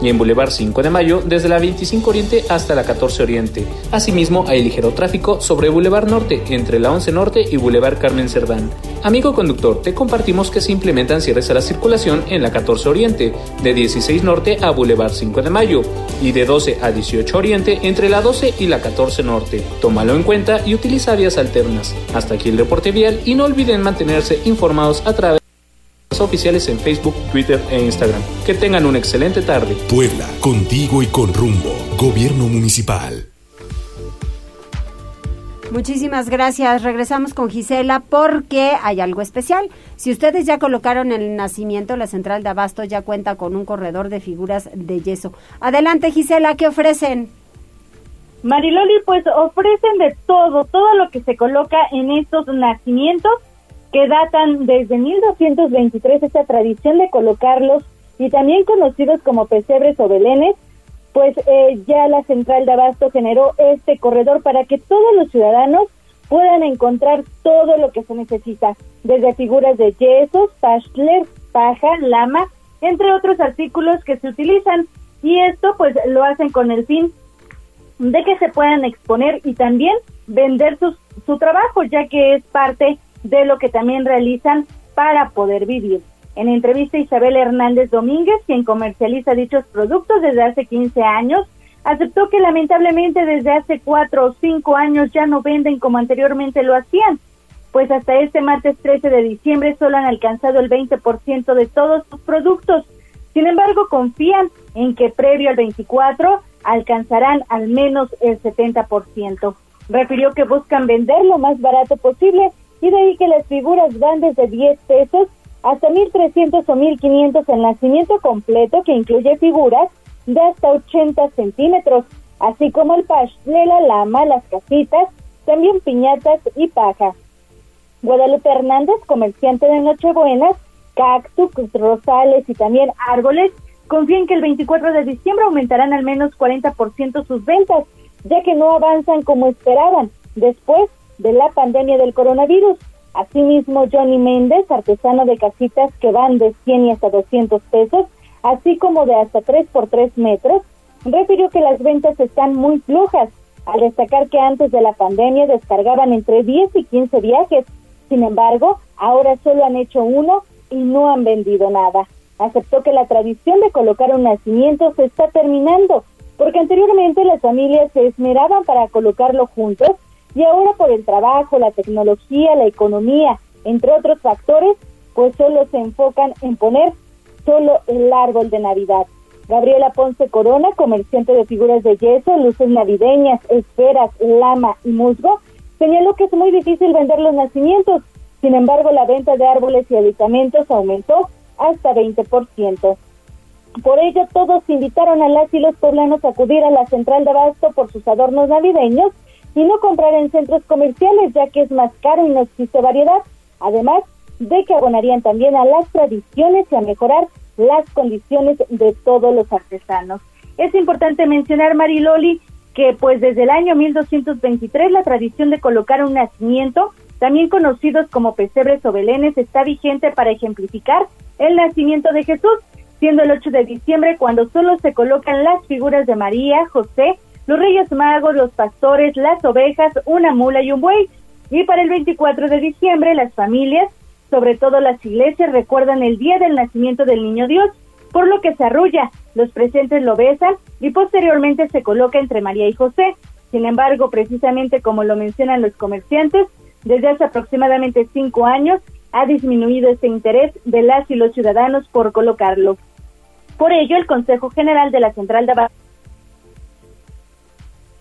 y en Boulevard 5 de Mayo desde la 25 Oriente hasta la 14 Oriente. Asimismo, hay ligero tráfico sobre Boulevard Norte entre la 11 Norte y Boulevard Carmen Cerdán. Amigo conductor, te compartimos que se implementan cierres a la circulación en la 14 Oriente, de 16 Norte a Boulevard 5 de Mayo y de 12 a 18 Oriente entre la 12 y la 14 Norte. Tómalo en cuenta y utiliza vías alternas. Hasta aquí el reporte vial y no olviden mantenerse informados a través oficiales en Facebook, Twitter e Instagram. Que tengan una excelente tarde. Puebla, contigo y con rumbo. Gobierno Municipal. Muchísimas gracias. Regresamos con Gisela porque hay algo especial. Si ustedes ya colocaron el nacimiento, la central de Abasto ya cuenta con un corredor de figuras de yeso. Adelante Gisela, ¿qué ofrecen? Mariloli, pues ofrecen de todo, todo lo que se coloca en estos nacimientos que datan desde 1223 esta tradición de colocarlos y también conocidos como pesebres o belenes, pues eh, ya la central de abasto generó este corredor para que todos los ciudadanos puedan encontrar todo lo que se necesita, desde figuras de yesos, pashler, paja, lama, entre otros artículos que se utilizan. Y esto pues lo hacen con el fin de que se puedan exponer y también vender su trabajo, ya que es parte de lo que también realizan para poder vivir. En entrevista Isabel Hernández Domínguez, quien comercializa dichos productos desde hace 15 años, aceptó que lamentablemente desde hace 4 o 5 años ya no venden como anteriormente lo hacían, pues hasta este martes 13 de diciembre solo han alcanzado el 20% de todos sus productos. Sin embargo, confían en que previo al 24 alcanzarán al menos el 70%. Refirió que buscan vender lo más barato posible y de ahí que las figuras van desde 10 pesos hasta 1.300 o 1.500 en nacimiento completo, que incluye figuras de hasta 80 centímetros, así como el de la lama, las casitas, también piñatas y paja. Guadalupe Hernández, comerciante de Nochebuenas, cactus, rosales y también árboles, confía en que el 24 de diciembre aumentarán al menos 40% sus ventas, ya que no avanzan como esperaban. Después de la pandemia del coronavirus. Asimismo, Johnny Méndez, artesano de casitas que van de 100 y hasta 200 pesos, así como de hasta 3 por 3 metros, refirió que las ventas están muy flojas, al destacar que antes de la pandemia descargaban entre 10 y 15 viajes. Sin embargo, ahora solo han hecho uno y no han vendido nada. Aceptó que la tradición de colocar un nacimiento se está terminando, porque anteriormente las familias se esmeraban para colocarlo juntos y ahora por el trabajo, la tecnología, la economía, entre otros factores, pues solo se enfocan en poner solo el árbol de Navidad. Gabriela Ponce Corona, comerciante de figuras de yeso, luces navideñas, esferas, lama y musgo, señaló que es muy difícil vender los nacimientos. Sin embargo, la venta de árboles y aditamentos aumentó hasta 20%. Por ello, todos invitaron a las y los poblanos a acudir a la central de abasto por sus adornos navideños y no comprar en centros comerciales ya que es más caro y no existe variedad, además de que abonarían también a las tradiciones y a mejorar las condiciones de todos los artesanos. Es importante mencionar, Mariloli, que pues desde el año 1223 la tradición de colocar un nacimiento, también conocidos como pesebres o belenes, está vigente para ejemplificar el nacimiento de Jesús, siendo el 8 de diciembre cuando solo se colocan las figuras de María, José los Reyes Magos, los pastores, las ovejas, una mula y un buey. Y para el 24 de diciembre las familias, sobre todo las iglesias, recuerdan el día del nacimiento del Niño Dios, por lo que se arrulla, los presentes lo besan y posteriormente se coloca entre María y José. Sin embargo, precisamente como lo mencionan los comerciantes, desde hace aproximadamente cinco años ha disminuido este interés de las y los ciudadanos por colocarlo. Por ello, el Consejo General de la Central de de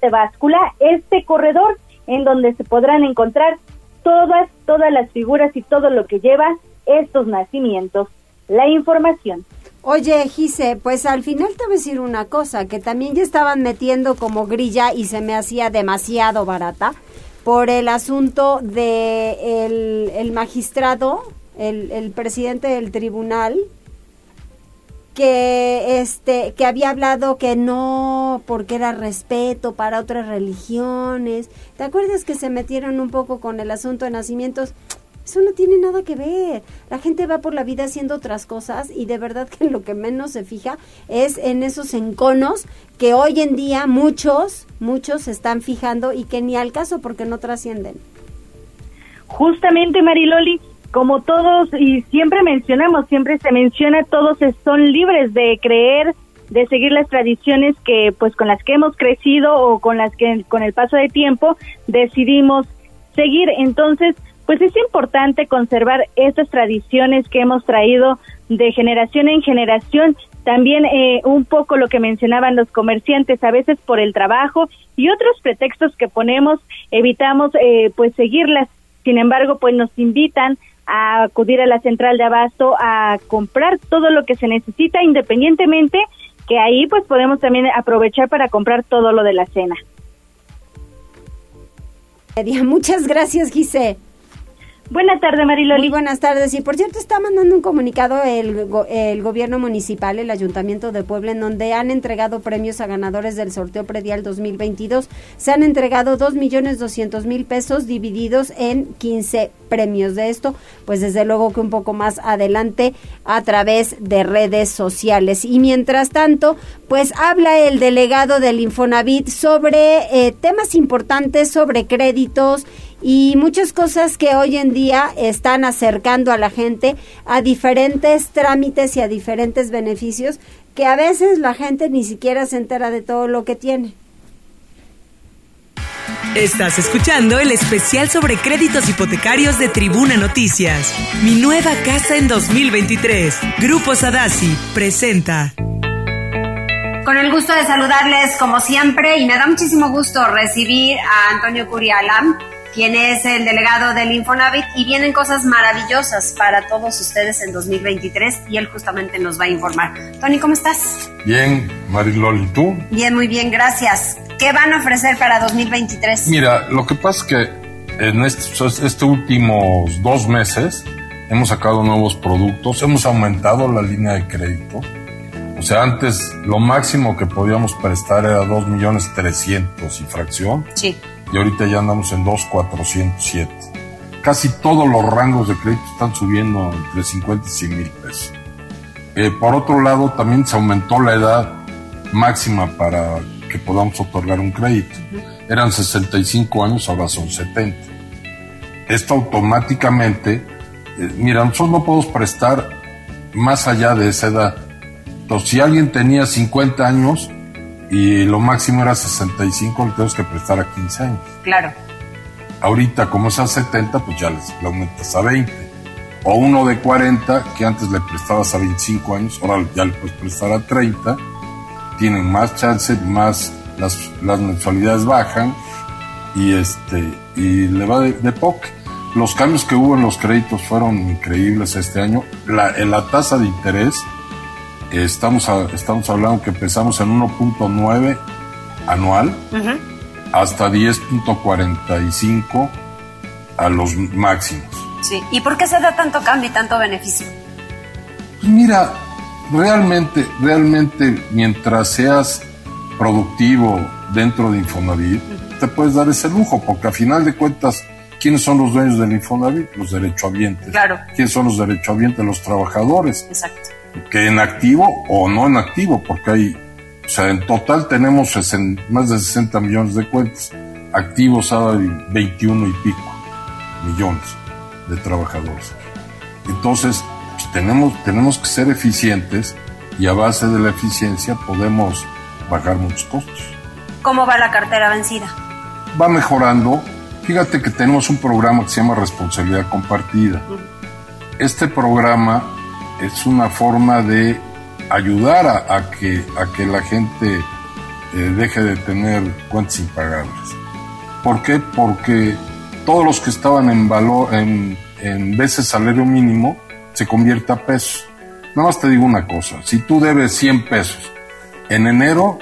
báscula este corredor en donde se podrán encontrar todas, todas las figuras y todo lo que lleva estos nacimientos. La información. Oye, Gise, pues al final te voy a decir una cosa, que también ya estaban metiendo como grilla y se me hacía demasiado barata por el asunto de el, magistrado, el, el presidente del tribunal, que este que había hablado que no porque era respeto para otras religiones. ¿Te acuerdas que se metieron un poco con el asunto de nacimientos? Eso no tiene nada que ver. La gente va por la vida haciendo otras cosas y de verdad que lo que menos se fija es en esos enconos que hoy en día muchos, muchos se están fijando y que ni al caso porque no trascienden. Justamente, Mariloli, como todos y siempre mencionamos, siempre se menciona, todos son libres de creer, de seguir las tradiciones que pues con las que hemos crecido o con las que con el paso de tiempo decidimos seguir. Entonces, pues es importante conservar estas tradiciones que hemos traído de generación en generación. También eh, un poco lo que mencionaban los comerciantes, a veces por el trabajo y otros pretextos que ponemos, evitamos eh, pues seguirlas. Sin embargo, pues nos invitan a acudir a la central de abasto a comprar todo lo que se necesita independientemente que ahí pues podemos también aprovechar para comprar todo lo de la cena. Muchas gracias, Gise. Buenas tardes, Mariloli. Muy buenas tardes. Y por cierto, está mandando un comunicado el, el gobierno municipal, el Ayuntamiento de Puebla, en donde han entregado premios a ganadores del sorteo predial 2022. Se han entregado dos millones doscientos mil pesos divididos en 15 premios. De esto, pues desde luego que un poco más adelante a través de redes sociales. Y mientras tanto, pues habla el delegado del Infonavit sobre eh, temas importantes, sobre créditos y muchas cosas que hoy en día están acercando a la gente a diferentes trámites y a diferentes beneficios que a veces la gente ni siquiera se entera de todo lo que tiene. Estás escuchando el especial sobre créditos hipotecarios de Tribuna Noticias. Mi nueva casa en 2023. Grupo Sadasi presenta. Con el gusto de saludarles como siempre y me da muchísimo gusto recibir a Antonio Curialam quien es el delegado del Infonavit y vienen cosas maravillosas para todos ustedes en 2023 y él justamente nos va a informar. Tony, ¿cómo estás? Bien, Marilol, ¿y tú? Bien, muy bien, gracias. ¿Qué van a ofrecer para 2023? Mira, lo que pasa es que en estos, estos últimos dos meses hemos sacado nuevos productos, hemos aumentado la línea de crédito. O sea, antes lo máximo que podíamos prestar era 2 millones 300 y fracción. Sí y ahorita ya andamos en 2,407. Casi todos los rangos de crédito están subiendo entre 50 y 100 mil pesos. Eh, por otro lado, también se aumentó la edad máxima para que podamos otorgar un crédito. Eran 65 años, ahora son 70. Esto automáticamente, eh, mira, nosotros no podemos prestar más allá de esa edad. Entonces, si alguien tenía 50 años, y lo máximo era 65, le tenemos que prestar a 15 años. Claro. Ahorita, como es a 70, pues ya les, le aumentas a 20. O uno de 40, que antes le prestabas a 25 años, ahora ya le puedes prestar a 30. Tienen más chance, más las, las mensualidades bajan y este y le va de, de poco. Los cambios que hubo en los créditos fueron increíbles este año. La, la tasa de interés estamos, estamos hablando que empezamos en 1.9 anual hasta 10.45 a los máximos. Sí, ¿y por qué se da tanto cambio y tanto beneficio? Pues mira, realmente, realmente mientras seas productivo dentro de Infonavit, te puedes dar ese lujo, porque a final de cuentas, ¿quiénes son los dueños del Infonavit? Los derechohabientes. Claro. ¿Quiénes son los derechohabientes? Los trabajadores. Exacto que en activo o no en activo, porque hay, o sea, en total tenemos más de 60 millones de cuentas, activos hay 21 y pico millones de trabajadores. Entonces, pues, tenemos, tenemos que ser eficientes y a base de la eficiencia podemos bajar muchos costos. ¿Cómo va la cartera vencida? Va mejorando. Fíjate que tenemos un programa que se llama Responsabilidad Compartida. Este programa es una forma de ayudar a, que, a que la gente eh, deje de tener cuentas impagables. ¿Por qué? Porque todos los que estaban en valor, en, en veces salario mínimo, se convierte a pesos. Nada más te digo una cosa, si tú debes 100 pesos, en enero,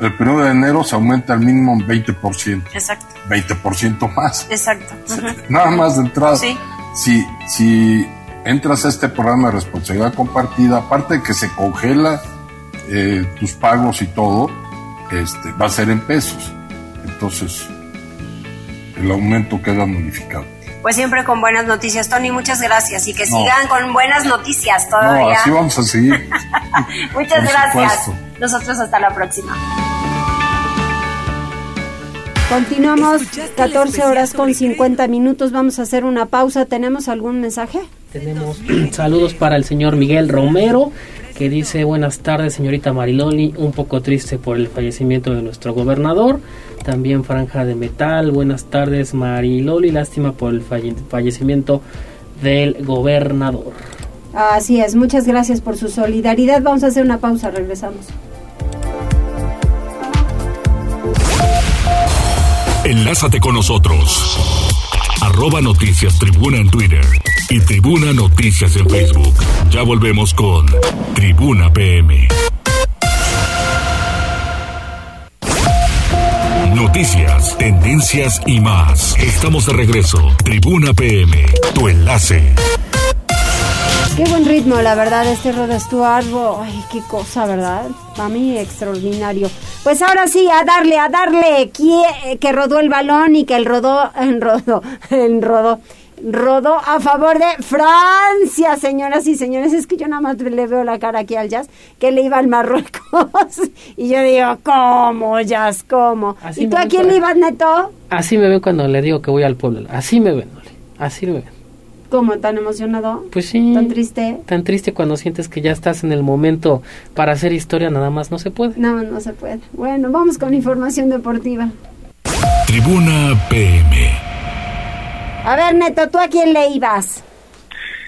el periodo de enero se aumenta al mínimo un 20%. Exacto. 20% más. Exacto. Nada más de entrada. Sí. Si, si entras a este programa de responsabilidad compartida, aparte de que se congela eh, tus pagos y todo, este, va a ser en pesos. Entonces, el aumento queda modificado. Pues siempre con buenas noticias, Tony, muchas gracias y que sigan con buenas noticias todavía. No, así vamos a seguir. muchas gracias. Nosotros hasta la próxima. Continuamos 14 horas con 50 minutos. Vamos a hacer una pausa. ¿Tenemos algún mensaje? Tenemos saludos para el señor Miguel Romero, que dice buenas tardes, señorita Mariloli, un poco triste por el fallecimiento de nuestro gobernador. También Franja de Metal, buenas tardes, Mariloli, lástima por el fallecimiento del gobernador. Así es, muchas gracias por su solidaridad. Vamos a hacer una pausa, regresamos. Enlázate con nosotros. Arroba Noticias Tribuna en Twitter y Tribuna Noticias en Facebook. Ya volvemos con Tribuna PM. Noticias, tendencias y más. Estamos de regreso. Tribuna PM, tu enlace. Qué buen ritmo, la verdad, este Rod Stewart. Ay, qué cosa, ¿verdad? Para mí, extraordinario. Pues ahora sí, a darle, a darle. Que rodó el balón y que el rodó, en rodó, en rodó. Rodó a favor de Francia, señoras y señores. Es que yo nada más le veo la cara aquí al Jazz, que le iba al Marruecos. y yo digo, ¿cómo, Jazz? ¿Cómo? ¿Y tú a quién le ibas, Neto? Así me ven cuando le digo que voy al pueblo. Así me ven, Así me ven. ¿Cómo? ¿Tan emocionado? Pues sí. ¿Tan triste? Tan triste cuando sientes que ya estás en el momento para hacer historia, nada más no se puede. No, no se puede. Bueno, vamos con información deportiva. Tribuna PM. A ver, Neto, ¿tú a quién le ibas?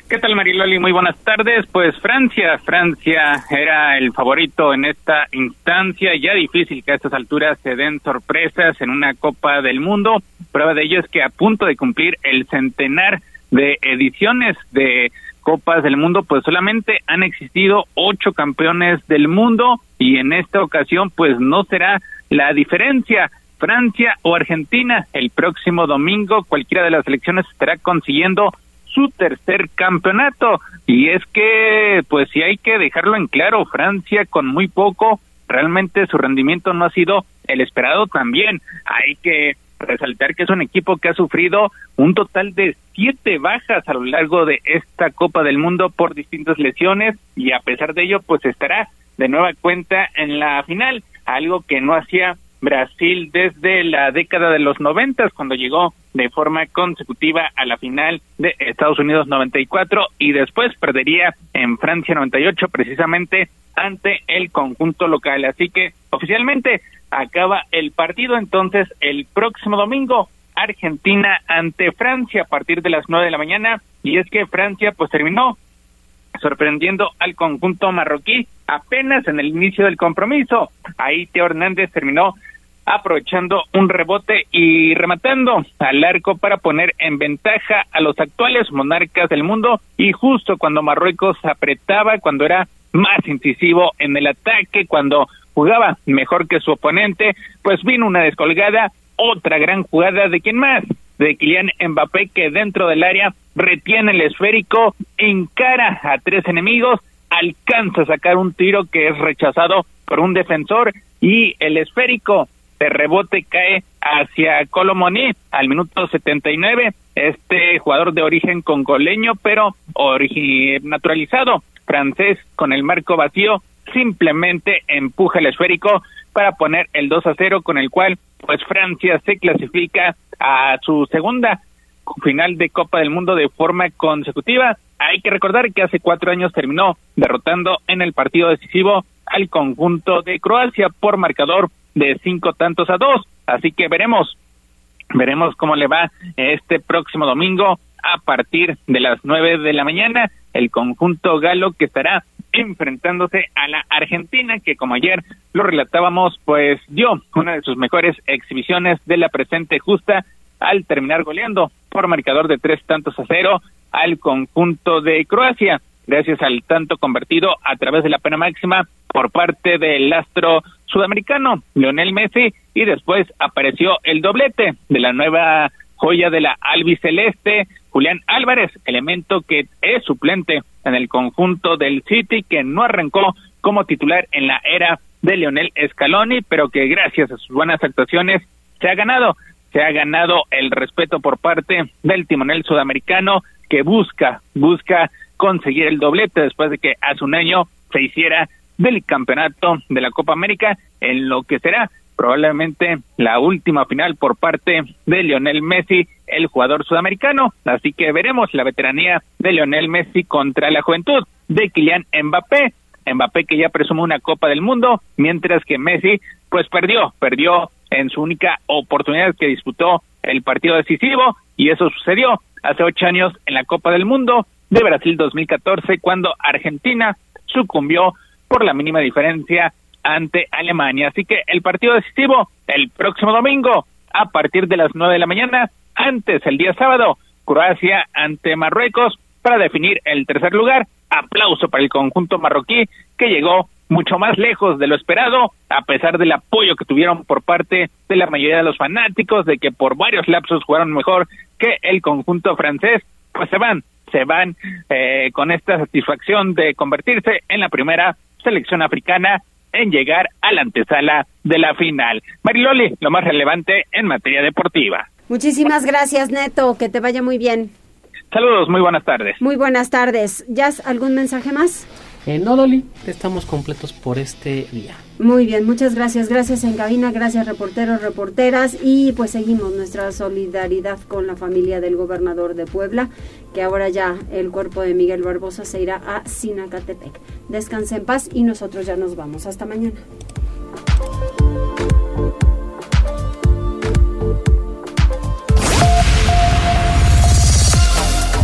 ¿Qué tal, Mariloli? Muy buenas tardes. Pues Francia, Francia era el favorito en esta instancia. Ya difícil que a estas alturas se den sorpresas en una Copa del Mundo. Prueba de ello es que a punto de cumplir el centenar de ediciones de Copas del Mundo, pues solamente han existido ocho campeones del mundo y en esta ocasión pues no será la diferencia. Francia o Argentina, el próximo domingo cualquiera de las elecciones estará consiguiendo su tercer campeonato y es que pues si hay que dejarlo en claro, Francia con muy poco realmente su rendimiento no ha sido el esperado también. Hay que resaltar que es un equipo que ha sufrido un total de siete bajas a lo largo de esta Copa del Mundo por distintas lesiones y a pesar de ello pues estará de nueva cuenta en la final, algo que no hacía Brasil desde la década de los noventas cuando llegó de forma consecutiva a la final de Estados Unidos 94 y después perdería en Francia 98 precisamente ante el conjunto local. Así que oficialmente acaba el partido entonces el próximo domingo Argentina ante Francia a partir de las nueve de la mañana y es que Francia pues terminó sorprendiendo al conjunto marroquí apenas en el inicio del compromiso. Ahí Teo Hernández terminó aprovechando un rebote y rematando al arco para poner en ventaja a los actuales monarcas del mundo y justo cuando Marruecos apretaba, cuando era más incisivo en el ataque, cuando jugaba mejor que su oponente, pues vino una descolgada, otra gran jugada de quién más, de Kylian Mbappé que dentro del área retiene el esférico, encara a tres enemigos, alcanza a sacar un tiro que es rechazado por un defensor y el esférico de rebote cae hacia Colomoni al minuto 79. Este jugador de origen congoleño, pero naturalizado francés con el marco vacío, simplemente empuja el esférico para poner el 2 a 0 con el cual pues Francia se clasifica a su segunda final de Copa del Mundo de forma consecutiva. Hay que recordar que hace cuatro años terminó derrotando en el partido decisivo al conjunto de Croacia por marcador de cinco tantos a dos. Así que veremos, veremos cómo le va este próximo domingo a partir de las nueve de la mañana. El conjunto galo que estará enfrentándose a la Argentina, que como ayer lo relatábamos, pues dio una de sus mejores exhibiciones de la presente justa al terminar goleando por marcador de tres tantos a cero al conjunto de Croacia. gracias al tanto convertido a través de la pena máxima por parte del astro sudamericano, Lionel Messi, y después apareció el doblete de la nueva joya de la albiceleste, Julián Álvarez, elemento que es suplente en el conjunto del City, que no arrancó como titular en la era de Lionel Scaloni, pero que gracias a sus buenas actuaciones se ha ganado, se ha ganado el respeto por parte del timonel sudamericano que busca, busca conseguir el doblete después de que hace un año se hiciera del campeonato de la Copa América en lo que será probablemente la última final por parte de Lionel Messi, el jugador sudamericano. Así que veremos la veteranía de Lionel Messi contra la juventud de Kylian Mbappé. Mbappé que ya presume una Copa del Mundo, mientras que Messi pues perdió, perdió en su única oportunidad que disputó el partido decisivo y eso sucedió hace ocho años en la Copa del Mundo de Brasil 2014 cuando Argentina sucumbió por la mínima diferencia ante Alemania. Así que el partido decisivo el próximo domingo a partir de las nueve de la mañana, antes el día sábado, Croacia ante Marruecos para definir el tercer lugar. Aplauso para el conjunto marroquí que llegó mucho más lejos de lo esperado, a pesar del apoyo que tuvieron por parte de la mayoría de los fanáticos, de que por varios lapsos jugaron mejor que el conjunto francés, pues se van, se van eh, con esta satisfacción de convertirse en la primera selección africana en llegar a la antesala de la final. Mariloli, lo más relevante en materia deportiva. Muchísimas gracias, Neto. Que te vaya muy bien. Saludos, muy buenas tardes. Muy buenas tardes. ¿Jazz, algún mensaje más? Eh, no, Loli, estamos completos por este día. Muy bien, muchas gracias. Gracias en cabina, gracias reporteros, reporteras y pues seguimos nuestra solidaridad con la familia del gobernador de Puebla, que ahora ya el cuerpo de Miguel Barbosa se irá a Sinacatepec. Descanse en paz y nosotros ya nos vamos. Hasta mañana.